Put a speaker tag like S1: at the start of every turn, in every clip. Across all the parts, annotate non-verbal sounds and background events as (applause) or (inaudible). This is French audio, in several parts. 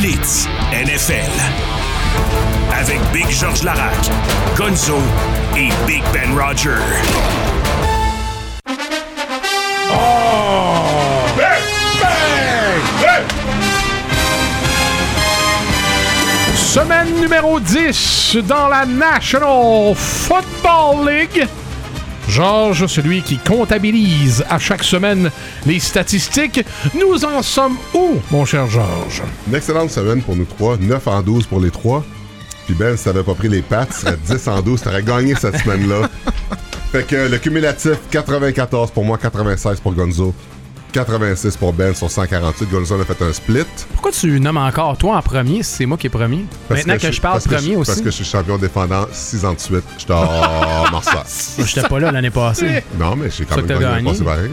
S1: Blitz NFL. Avec Big George Larac, Gonzo et Big Ben Roger.
S2: Semaine numéro 10 dans la National Football League. Georges, celui qui comptabilise à chaque semaine les statistiques. Nous en sommes où, mon cher Georges?
S3: Une excellente semaine pour nous trois. 9 en 12 pour les trois. Puis Ben, si t'avais pas pris les pattes, tu serais (laughs) 10 en 12. T'aurais gagné cette semaine-là. Fait que le cumulatif, 94 pour moi, 96 pour Gonzo. 86 pour Ben sur 148. Gonzo a fait un split.
S4: Pourquoi tu nommes encore toi en premier? Si c'est moi qui est premier?
S3: Parce
S4: Maintenant que, je, parle premier
S3: je-
S4: aussi.
S3: Parce que je suis champion défendant 6 ans de suite. J'étais en (laughs) Marseille.
S4: Moi, J'étais pas là l'année passée.
S3: Non, mais j'ai quand
S4: Ça
S3: même gagné.
S4: gagné.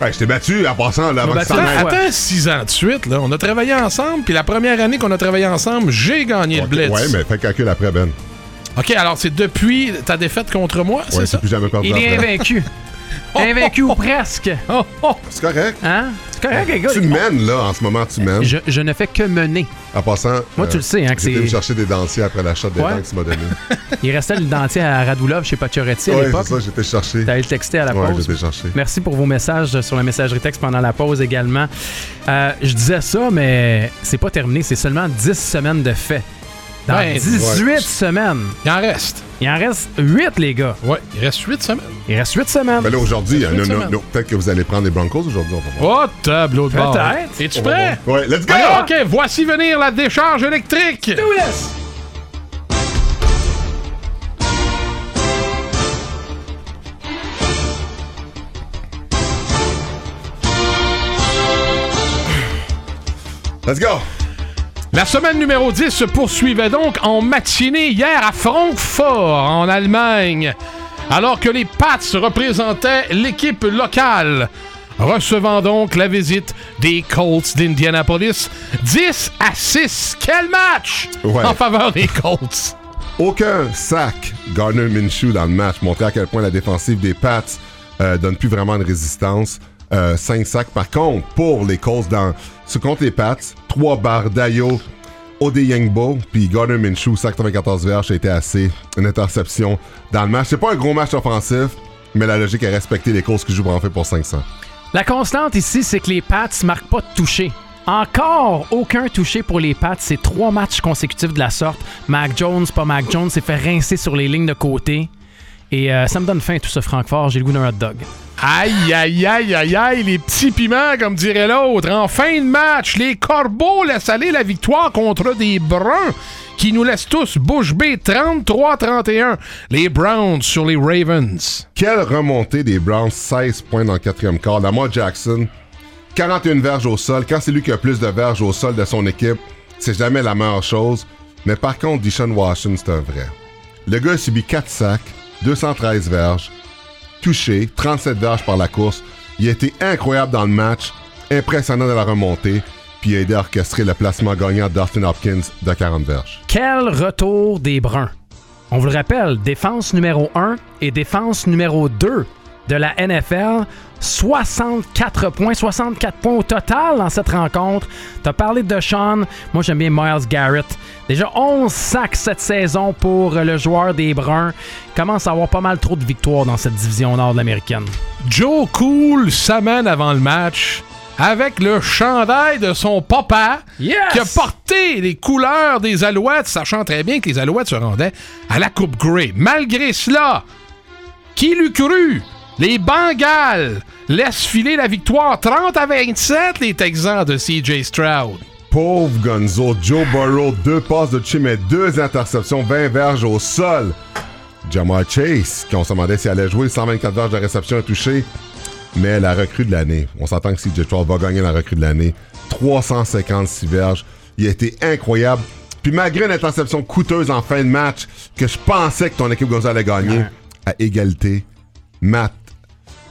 S3: Ouais, je t'ai battu en passant là, avant que.
S2: Attends, 6 ans de suite, là. On a travaillé ensemble, puis la première année qu'on a travaillé ensemble, j'ai gagné le Blitz.
S3: Ouais, mais fais le calcul après, Ben.
S2: OK, alors c'est depuis ta défaite contre moi,
S3: Ouais,
S2: c'est ça?
S3: plus jamais perdu
S4: Il est invaincu. (laughs) Invaincu ou presque.
S2: Oh, (laughs) oh.
S3: C'est correct.
S4: Hein? C'est correct, les gars.
S3: Tu mènes, là, en ce moment, tu mènes.
S4: Je, je ne fais que mener.
S3: En passant.
S4: Moi, tu le sais, hein, que c'est-
S3: me chercher des dentiers après l'achat des
S4: Ouais.
S3: dents que tu m'as donné. (laughs)
S4: Il restait le dentier à Radulov chez Pacioretty à
S3: ouais,
S4: l'époque.
S3: c'est ça, j'étais cherché.
S4: T'allais le texter à la
S3: Ouais,
S4: pause.
S3: j'étais cherché.
S4: Merci pour vos messages sur la messagerie texte pendant la pause également. Euh, je disais ça, mais c'est pas terminé. C'est seulement 10 semaines de fait. Dans
S2: Ouais,
S4: 18
S3: ouais.
S4: semaine.
S2: Il en reste.
S4: Il en reste 8, les gars.
S2: Ouais, il reste 8 semaines.
S4: Il reste 8 semaines.
S3: Mais là, aujourd'hui, non, peut-être que vous allez prendre les Broncos aujourd'hui.
S2: Oh, tableau de bord.
S4: Peut-être.
S2: Es-tu prêt?
S3: Ouais, let's go!
S2: OK, voici venir la décharge électrique.
S3: Let's go!
S2: La semaine numéro 10 se poursuivait donc en matinée hier à Francfort, en Allemagne, alors que les Pats représentaient l'équipe locale, recevant donc la visite des Colts d'Indianapolis. 10 à 6. Quel match
S3: Ouais.
S2: en faveur des Colts!
S3: Aucun sac Gardner Minshew dans le match, montrer à quel point la défensive des Pats euh, donne plus vraiment de résistance. 5 sacs par contre pour les Colts dans ce contre les Pats, 3 barres Dayo, Odeyingbo, puis Gardner Minshew, sac 94 verges, a été assez. Une interception dans le match. C'est pas un gros match offensif, mais la logique est respecter les Colts qui jouent en fait pour 500.
S4: La constante ici, c'est que les Pats marquent pas de toucher. Encore aucun touché pour les Pats. C'est trois matchs consécutifs de la sorte. Mac Jones, pas Mac Jones, s'est fait rincer sur les lignes de côté. Et euh, ça me donne faim tout ce Francfort. J'ai le goût d'un hot dog.
S2: Aïe, aïe, aïe, aïe, aïe, les petits piments, comme dirait l'autre. En fin de match, les Corbeaux laissent aller la victoire contre des Bruns qui nous laissent tous bouche bée 33-31. Les Browns sur les Ravens.
S3: Quelle remontée des Browns, 16 points dans le quatrième quart. Lamar Jackson, 41 verges au sol. Quand c'est lui qui a plus de verges au sol de son équipe, c'est jamais la meilleure chose. Mais par contre, Dishon Washington, c'est un vrai. Le gars a subi 4 sacs, 213 verges, touché, 37 verges par la course. Il a été incroyable dans le match, impressionnant de la remontée, puis a aidé à orchestrer le placement gagnant d'Austin Hopkins de 40 verges.
S4: Quel retour des Bruns. On vous le rappelle, défense numéro 1 et défense numéro 2 de la NFL. 64 points, 64 points au total dans cette rencontre. T'as parlé de Sean, moi j'aime bien Miles Garrett. Déjà 11 sacs cette saison pour le joueur des Bruns. Il commence à avoir pas mal trop de victoires dans cette division nord de l'américaine.
S2: Joe Cool s'amène avant le match avec le chandail de son papa
S4: Yes!
S2: qui a porté les couleurs des Alouettes, sachant très bien que les Alouettes se rendaient à la Coupe Grey. Malgré cela, qui l'eût cru? Les Bengals laissent filer la victoire 30 à 27, les Texans de CJ Stroud.
S3: Pauvre Gonzo, Joe Burrow, deux passes de chim et deux interceptions, 20 verges au sol. Jamar Chase, qu'on se demandait s'il allait jouer, 124 verges de réception et touché. Mais la recrue de l'année, on s'entend que CJ Stroud va gagner la recrue de l'année. 356 verges. Il a été incroyable. Puis malgré une interception coûteuse en fin de match, que je pensais que ton équipe Gonzo allait gagner, à égalité, Matt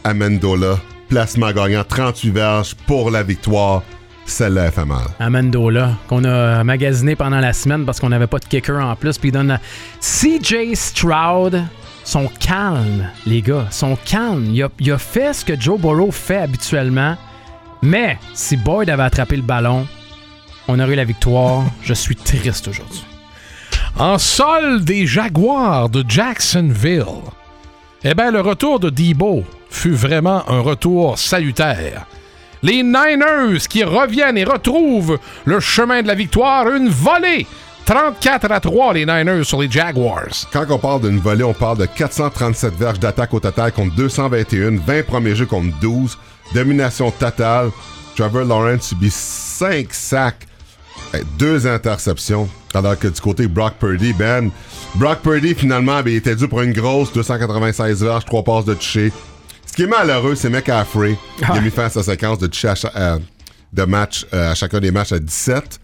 S3: Amendola, placement gagnant, 38 verges pour la victoire. Celle-là, elle fait mal.
S4: Amendola, qu'on a magasiné pendant la semaine parce qu'on n'avait pas de kicker en plus. Puis il donne. CJ Stroud sont calmes, les gars. sont calmes. Il a, il a fait ce que Joe Burrow fait habituellement. Mais si Boyd avait attrapé le ballon, On aurait eu la victoire. (laughs) Je suis triste aujourd'hui.
S2: En sol des Jaguars de Jacksonville, eh bien, le retour de Debo fut vraiment un retour salutaire. Les Niners qui reviennent et retrouvent le chemin de la victoire, une volée 34 à 3, les Niners sur les Jaguars.
S3: Quand on parle d'une volée, on parle de 437 verges d'attaque au total contre 221, 20 premiers jeux contre 12, domination totale. Trevor Lawrence subit 5 sacs, 2 interceptions. Alors que du côté Brock Purdy, Ben, Brock Purdy finalement ben, il était dû pour une grosse 296 verges, 3 passes de toucher. Ce qui est malheureux, c'est McCaffrey. Il a mis fin à sa séquence de de match euh, à chacun des matchs à 17.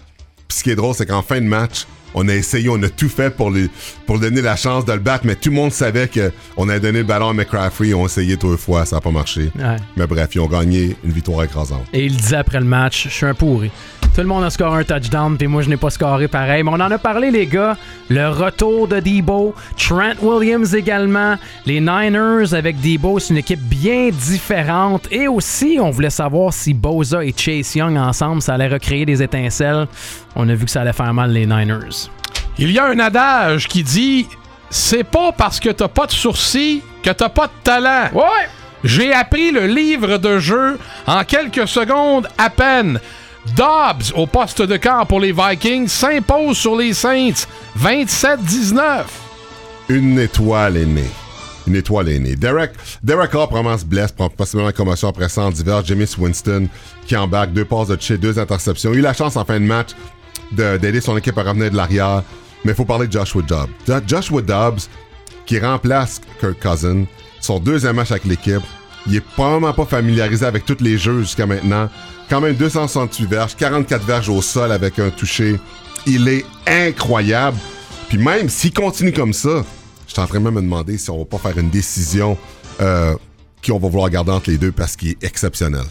S3: Puis ce qui est drôle, c'est qu'en fin de match, on a essayé, on a tout fait pour lui, pour donner la chance de le battre, mais tout le monde savait qu'on a donné le ballon à McCaffrey, ils ont essayé deux fois, ça n'a pas marché. Mais bref, ils ont gagné une victoire écrasante.
S4: Et il disait après le match, je suis un pourri. Tout le monde a scoré un touchdown, puis moi je n'ai pas scoré pareil. Mais on en a parlé, les gars. Le retour de Debo, Trent Williams également. Les Niners avec Debo, c'est une équipe bien différente. Et aussi, on voulait savoir si Boza et Chase Young ensemble, ça allait recréer des étincelles. On a vu que ça allait faire mal les Niners.
S2: Il y a un adage qui dit c'est pas parce que t'as pas de sourcils que t'as pas de talent.
S4: Ouais!
S2: J'ai appris le livre de jeu en quelques secondes à peine. Dobbs, au poste de camp pour les Vikings, s'impose sur les Saints 27-19.
S3: Une étoile est née. Une étoile est née. Derek, Derek probablement se blesse, prend possiblement la commotion après ça en divers. James Winston qui embarque deux passes de chez deux interceptions. Il a eu la chance en fin de match d'aider son équipe à revenir de l'arrière. Mais il faut parler de Joshua Dobbs. Joshua Dobbs qui remplace Kirk Cousin, son deuxième match avec l'équipe. Il est probablement pas familiarisé avec tous les jeux jusqu'à maintenant quand même 268 verges, 44 verges au sol avec un toucher. Il est incroyable. Puis même s'il continue comme ça, je suis en train de me demander si on va pas faire une décision euh, qui on va vouloir garder entre les deux parce qu'il est exceptionnel.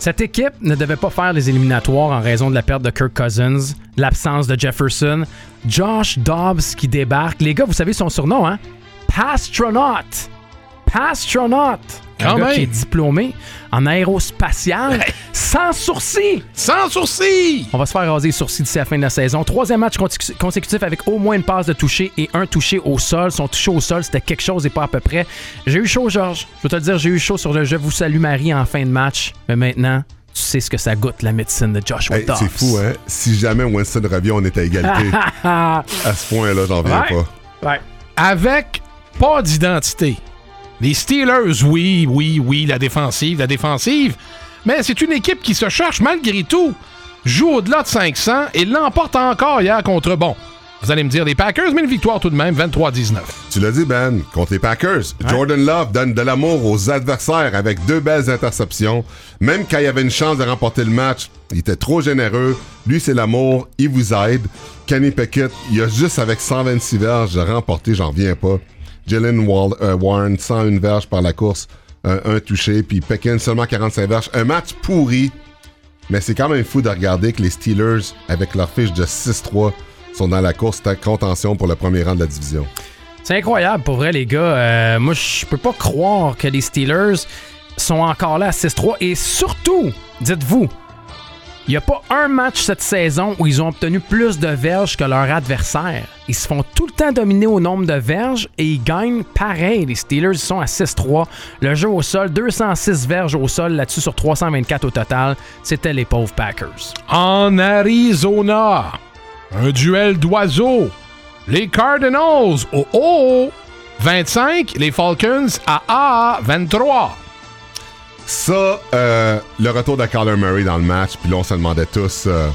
S4: Cette équipe ne devait pas faire les éliminatoires en raison de la perte de Kirk Cousins, l'absence de Jefferson, Josh Dobbs qui débarque. Les gars, vous savez son surnom, hein? Pastronaut. Pastronaut.
S2: Quand
S4: un
S2: même.
S4: qui est diplômé en aérospatial, sans sourcils.
S2: Sans sourcils!
S4: On va se faire raser les sourcils d'ici la fin de la saison. Troisième match consécu- consécutif avec au moins une passe de toucher et un touché au sol. Son touché au sol, c'était quelque chose et pas à peu près. J'ai eu chaud, Georges. Je veux te le dire, j'ai eu chaud sur le Je vous salue Marie en fin de match. Mais maintenant, tu sais ce que ça goûte, la médecine de Joshua
S3: Hey, c'est fou, hein? Si jamais Winston revient, on est à égalité. (laughs) à ce point-là, j'en
S4: Ouais.
S3: pas.
S4: Ouais.
S2: Avec pas d'identité. Les Steelers, oui, oui, oui, la défensive, la défensive. Mais c'est une équipe qui se cherche malgré tout. Joue au-delà de 500 et l'emporte encore hier contre, bon, vous allez me dire les Packers, mais une victoire tout de même, 23-19.
S3: Tu l'as dit, Ben, contre les Packers. Jordan Love donne de l'amour aux adversaires avec deux belles interceptions. Même quand il y avait une chance de remporter le match, il était trop généreux. Lui, c'est l'amour. Il vous aide. Kenny Pickett, il a juste avec 126 verges de remporter, j'en reviens pas. Jalen euh, Warren, 101 verges par la course, un, touché. Puis Pickens, seulement 45 verges. Un match pourri. Mais c'est quand même fou de regarder que les Steelers, avec leur fiche de 6-3, sont dans la course de contention pour le premier rang de la division.
S4: C'est incroyable pour vrai, les gars. Euh, moi, je peux pas croire que les Steelers sont encore là à 6-3. Et surtout, dites-vous, il n'y a pas un match cette saison où ils ont obtenu plus de verges que leur adversaire. Ils se font tout le temps dominer au nombre de verges et ils gagnent pareil. Les Steelers sont à 6-3. Le jeu au sol, 206 verges au sol là-dessus sur 324 au total. C'était les pauvres Packers.
S2: En Arizona, un duel d'oiseaux. Les Cardinals au haut, 25. Les Falcons à A, 23.
S3: Ça, euh, le retour de Kyler Murray dans le match, puis là, on se demandait tous euh,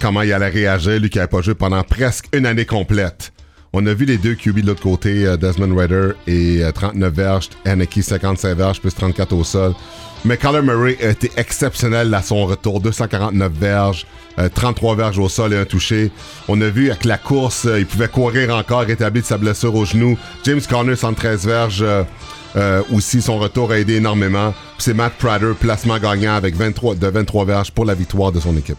S3: comment il allait réagir, lui qui n'avait pas joué pendant presque une année complète. On a vu les deux QB de l'autre côté, euh, Desmond Rider et euh, 39 verges, Anaki 55 verges, plus 34 au sol. Mais Kyler Murray a été exceptionnel à son retour, 249 verges, euh, 33 verges au sol et un touché. On a vu avec la course, euh, il pouvait courir encore, rétablir de sa blessure au genou. James Conner, 113 verges. Euh, aussi, son retour a aidé énormément. C'est Matt Prater, placement gagnant avec 23, de 23 verges pour la victoire de son équipe.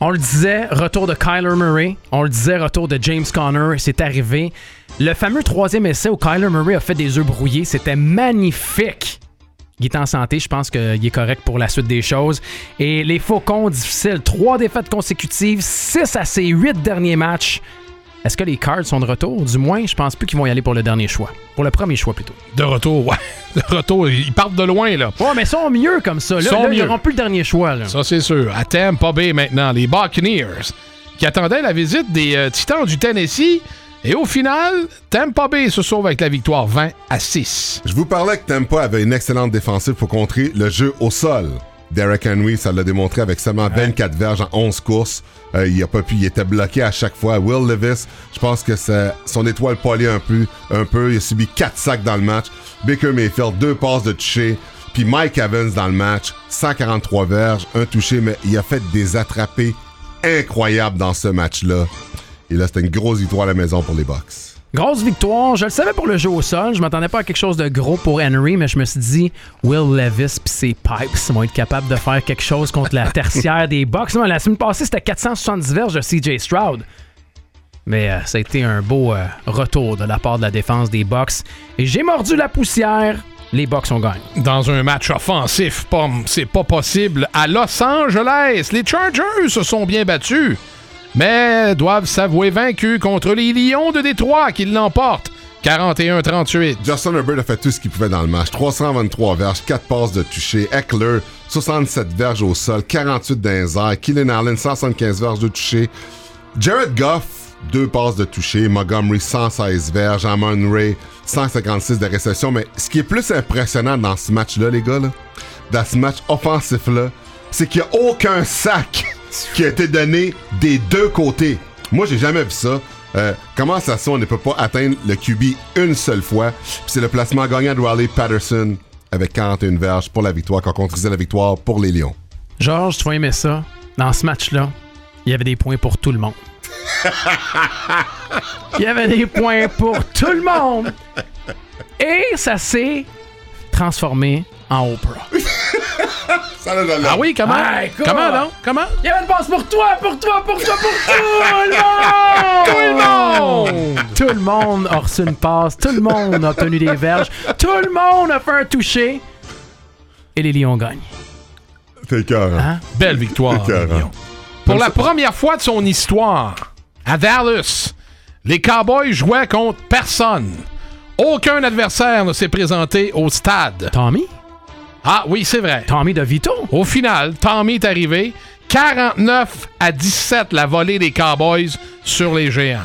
S4: On le disait, retour de Kyler Murray. On le disait, retour de James Conner. C'est arrivé. Le fameux troisième essai où Kyler Murray a fait des œufs brouillés, c'était magnifique. Il est en santé, je pense qu'il est correct pour la suite des choses. Et les Faucons, difficiles, trois défaites consécutives, six à ses huit derniers matchs. Est-ce que les Cards sont de retour? Du moins, je pense plus qu'ils vont y aller pour le dernier choix. Pour le premier choix, plutôt.
S2: De retour, ouais. (laughs) De retour. Ils partent de loin, là.
S4: Ouais, mais ils sont mieux comme ça. Là,
S2: Sont
S4: Là, ils n'auront plus le dernier choix. Là.
S2: Ça, c'est sûr. À Tampa Bay maintenant, les Buccaneers, qui attendaient la visite des euh, Titans du Tennessee. Et au final, Tampa Bay se sauve avec la victoire 20 à 6.
S3: Je vous parlais que Tampa avait une excellente défensive pour contrer le jeu au sol. Derek Henry, ça l'a démontré avec seulement 24 verges en 11 courses. Euh, il a pas pu, il était bloqué à chaque fois. Will Levis, je pense que ça- son étoile poilée un peu, un peu. Il a subi 4 sacs dans le match. Baker Mayfield, deux passes de toucher. Puis Mike Evans dans le match, 143 verges, un touché, mais il a fait des attrapés incroyables dans ce match-là. Et là, c'était une grosse victoire à la maison pour les Bucks.
S4: Grosse victoire. Je le savais pour le jeu au sol. Je m'attendais pas à quelque chose de gros pour Henry, mais je me suis dit, Will Levis pis ses Pipes vont être capables de faire quelque chose contre la tertiaire des Bucks. Non, la semaine passée, c'était 470 verges de CJ Stroud. Mais euh, ça a été un beau euh, retour de la part de la défense des Bucks. Et j'ai mordu la poussière. Les Bucks ont gagné.
S2: Dans un match offensif, c'est pas possible. À Los Angeles, les Chargers se sont bien battus, mais doivent s'avouer vaincus contre les Lions de Détroit qui l'emportent 41-38.
S3: Justin Herbert a fait tout ce qu'il pouvait dans le match. 323 verges, 4 passes de toucher. Eckler, 67 verges au sol, 48 dans les Allen, 175 verges de toucher. Jared Goff, 2 passes de toucher. Montgomery, 116 verges. Amon Ray, 156 de réception. Mais ce qui est plus impressionnant dans ce match-là, les gars, là, dans ce match offensif-là, c'est qu'il n'y a aucun sac qui a été donné des deux côtés. Moi, j'ai jamais vu ça. Euh, comment ça se fait, on ne peut pas atteindre le QB une seule fois? Puis c'est le placement gagnant de Riley Patterson avec 41 verges pour la victoire, qui a contribué la victoire pour les Lions.
S4: Georges, tu vas aimer ça. Dans ce match-là, il y avait des points pour tout le monde. (laughs) il y avait des points pour tout le monde. Et ça s'est transformé en Oprah. (laughs)
S3: Ça, là, là, là.
S2: Ah oui, comment?
S4: Ah,
S2: comment donc? Comment?
S4: Il y avait une passe pour toi, pour toi, pour toi, pour tout le (laughs) monde!
S2: Tout le monde!
S4: Tout le monde a reçu une passe, tout le monde a obtenu des verges, tout le monde a fait un toucher. Et les Lions gagnent.
S3: C'est cœur.
S4: Hein?
S2: Belle victoire.
S3: Écœurant.
S2: les Lions. Pour la première fois de son histoire, à Dallas, les Cowboys jouaient contre personne. Aucun adversaire ne s'est présenté au stade.
S4: Tommy?
S2: Ah oui, c'est vrai.
S4: Tommy DeVito?
S2: Au final, Tommy est arrivé. 49 à 17 la volée des Cowboys sur les géants.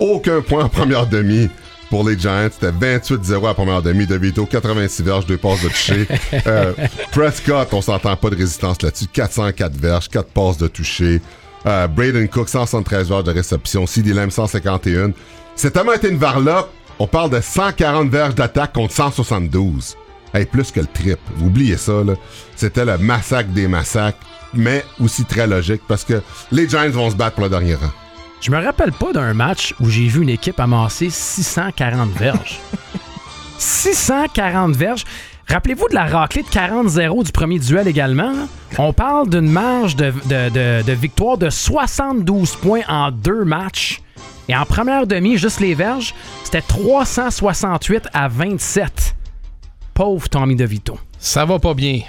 S3: Aucun point en première demi pour les Giants. C'était 28-0 à première demi. De Vito, 86 verges, 2 passes de toucher. (laughs) Euh, Prescott, on s'entend pas de résistance là-dessus. 404 verges, 4 passes de toucher. Euh, Braden Cook, 173 verges de réception. CD Lamb, 151. C'est tellement été une varlope. On parle de 140 verges d'attaque contre 172. Hey, plus que le trip. Vous oubliez ça, là. C'était le massacre des massacres, mais aussi très logique parce que les Giants vont se battre pour le dernier rang.
S4: Je me rappelle pas d'un match où j'ai vu une équipe amasser 640 verges. (laughs) 640 verges. Rappelez-vous de la raclée de 40-0 du premier duel également. On parle d'une marge de, de- de- de victoire de 72 points en deux matchs. Et en première demi, juste les verges, c'était 368 à 27. Pauvre Tommy DeVito.
S2: Ça va pas bien.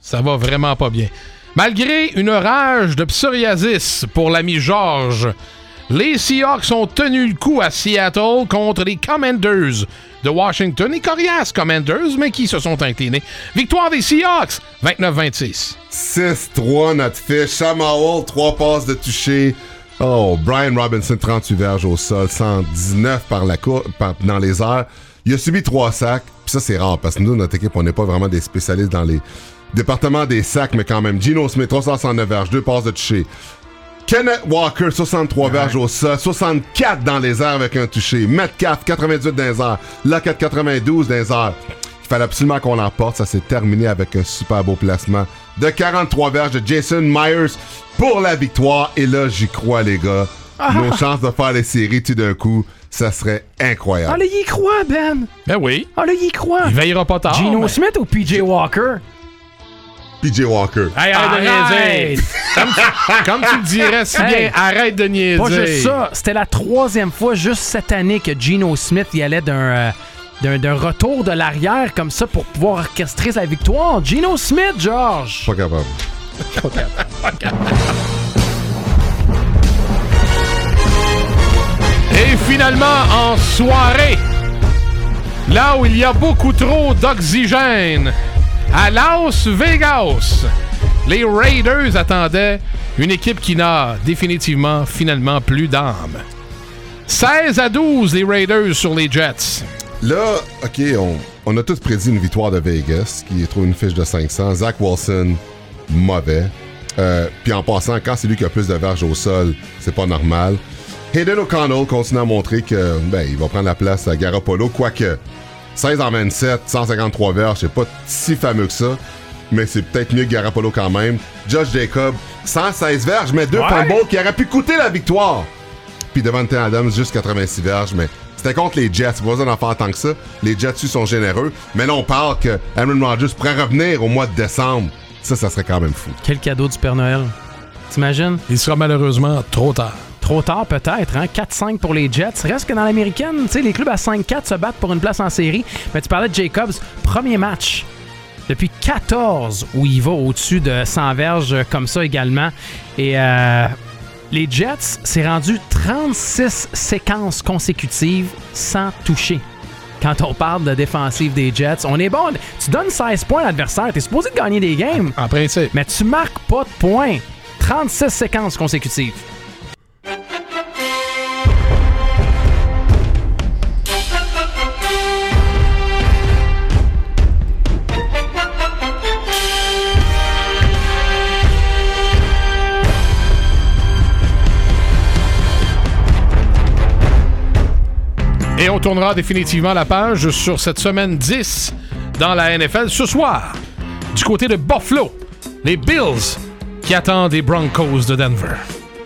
S2: Ça va vraiment pas bien. Malgré une rage de psoriasis pour l'ami Georges, les Seahawks ont tenu le coup à Seattle contre les Commanders de Washington. Les coriaces Commanders, mais qui se sont inclinés. Victoire des Seahawks, 29-26.
S3: 6-3 notre fiche. Sam Howell, 3 passes de toucher. Oh, Brian Robinson, 38 verges au sol, 119 par la cour, par- dans les airs. Il a subi 3 sacs. Puis ça, c'est rare parce que nous, notre équipe, on n'est pas vraiment des spécialistes dans les départements des sacs, mais quand même. Gino Smith, 369 verges, 2 passes de toucher. Kenneth Walker, 63 verges au sol, 64 dans les airs avec un touché. Metcalf, 88 dans les airs. Lockett, 92 dans les airs. Il fallait absolument qu'on l'emporte. Ça s'est terminé avec un super beau placement de 43 verges de Jason Myers pour la victoire. Et là, j'y crois, les gars. (laughs) Nos chances de faire les séries tout d'un coup, ça serait
S4: Ah
S3: incroyable.
S4: là, il y croit, Ben!
S2: Ben oui,
S4: Ah là, il y croit!
S2: il veillera pas tard.
S4: Gino
S2: mais-
S4: Smith ou PJ Walker?
S3: PJ Walker.
S2: Hey, arrête de
S4: Arrête!
S2: niaiser. Comme tu, comme tu le dirais si
S4: Hey.
S2: bien, arrête de niaiser.
S4: Pas juste ça, c'était la troisième fois juste cette année que Geno Smith y allait d'un euh, d'un d'un retour de l'arrière comme ça pour pouvoir orchestrer sa victoire. Gino Smith, George.
S3: Pas capable.
S2: Et en soirée, là où il y a beaucoup trop d'oxygène, à Las Vegas, les Raiders attendaient une équipe qui n'a définitivement, finalement, plus d'âme. 16 à 12, les Raiders sur les Jets.
S3: Là, OK, on, a tous prédit une victoire de Vegas, qui trop une fiche de 500. Zach Wilson, mauvais. Euh, Puis en passant, quand c'est lui qui a plus de verges au sol, c'est pas normal. Hayden O'Connell continue à montrer que ben, il va prendre la place à Garoppolo, quoique 16 en 27, 153 verges, c'est pas si fameux que ça, mais c'est peut-être mieux que Garoppolo quand même. Josh Jacob, 116 verges, mais deux
S4: Ouais.
S3: fumbles qui auraient pu coûter la victoire. Puis Devante Adams, juste 86 verges, mais c'était contre les Jets. Pas besoin d'en faire tant que ça. Les Jets, eux, sont généreux. Mais là, on parle que Aaron Rodgers pourrait revenir au mois de décembre. Ça, ça serait quand même fou.
S4: Quel cadeau du Père Noël. T'imagines?
S2: Il sera malheureusement trop tard.
S4: Trop tard peut-être, hein? 4-5 pour les Jets. Reste que dans l'américaine, tu sais, les clubs à 5-4 se battent pour une place en série. Mais tu parlais de Jacobs, premier match depuis 14 où il va au-dessus de 100 verges comme ça également. Et euh, les Jets, c'est rendu 36 séquences consécutives sans toucher. Quand on parle de défensive des Jets, on est bon. Tu donnes 16 points à l'adversaire, t'es supposé de gagner des games,
S2: En principe.
S4: mais tu marques pas de points. 36 séquences consécutives.
S2: Et on tournera définitivement la page sur cette semaine 10 dans la NFL ce soir. Du côté de Buffalo, les Bills qui attendent les Broncos de Denver.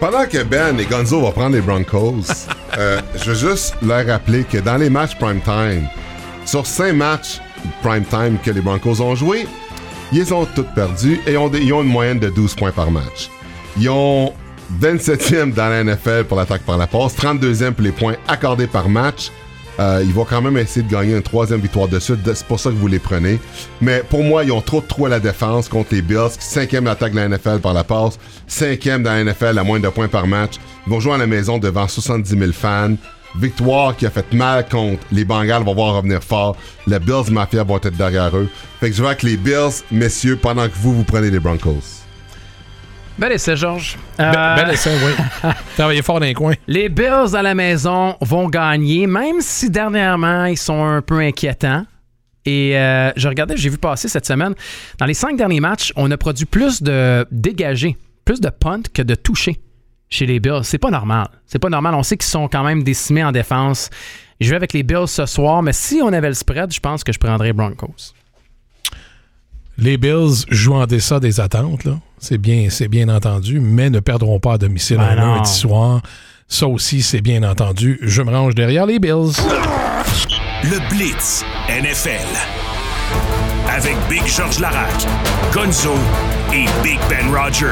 S3: Pendant que Ben et Gonzo vont prendre les Broncos, (laughs) euh, je veux juste leur rappeler que dans les matchs prime time, sur cinq matchs prime time que les Broncos ont joués, ils ont tous perdu et ont ils ont une moyenne de 12 points par match. Ils ont 27e dans la NFL pour l'attaque par la passe, 32e pour les points accordés par match. Euh, ils vont quand même essayer de gagner une troisième victoire de suite. C'est pour ça que vous les prenez. Mais pour moi, ils ont trop de trous à la défense contre les Bills. Cinquième l'attaque de la NFL par la passe. Cinquième dans la NFL à moins de points par match. Ils vont jouer à la maison devant 70 000 fans. Victoire qui a fait mal contre les Bengals vont voir revenir fort. Les Bills Mafia vont être derrière eux. Fait que je vois avec les Bills, messieurs, pendant que vous, vous prenez les Broncos.
S4: Bel essai, Georges. Euh,
S2: Bel essai, oui. (laughs) Travaillez fort dans les coins.
S4: les Bills à la maison vont gagner, même si dernièrement, ils sont un peu inquiétants. Et euh, je regardais, j'ai vu passer cette semaine, dans les cinq derniers matchs, on a produit plus de dégagés, plus de punt que de touchés chez les Bills. C'est pas normal. C'est pas normal. On sait qu'ils sont quand même décimés en défense. Je vais avec les Bills ce soir, mais si on avait le spread, je pense que je prendrais Broncos.
S2: Les Bills jouent en deçà des attentes, là. C'est bien, c'est bien entendu, mais ne perdront pas à domicile
S4: Ben
S2: un
S4: non.
S2: lundi soir. Ça aussi, c'est bien entendu. Je me range derrière les Bills.
S1: Le Blitz NFL. Avec Big George Larac, Gonzo et Big Ben Roger.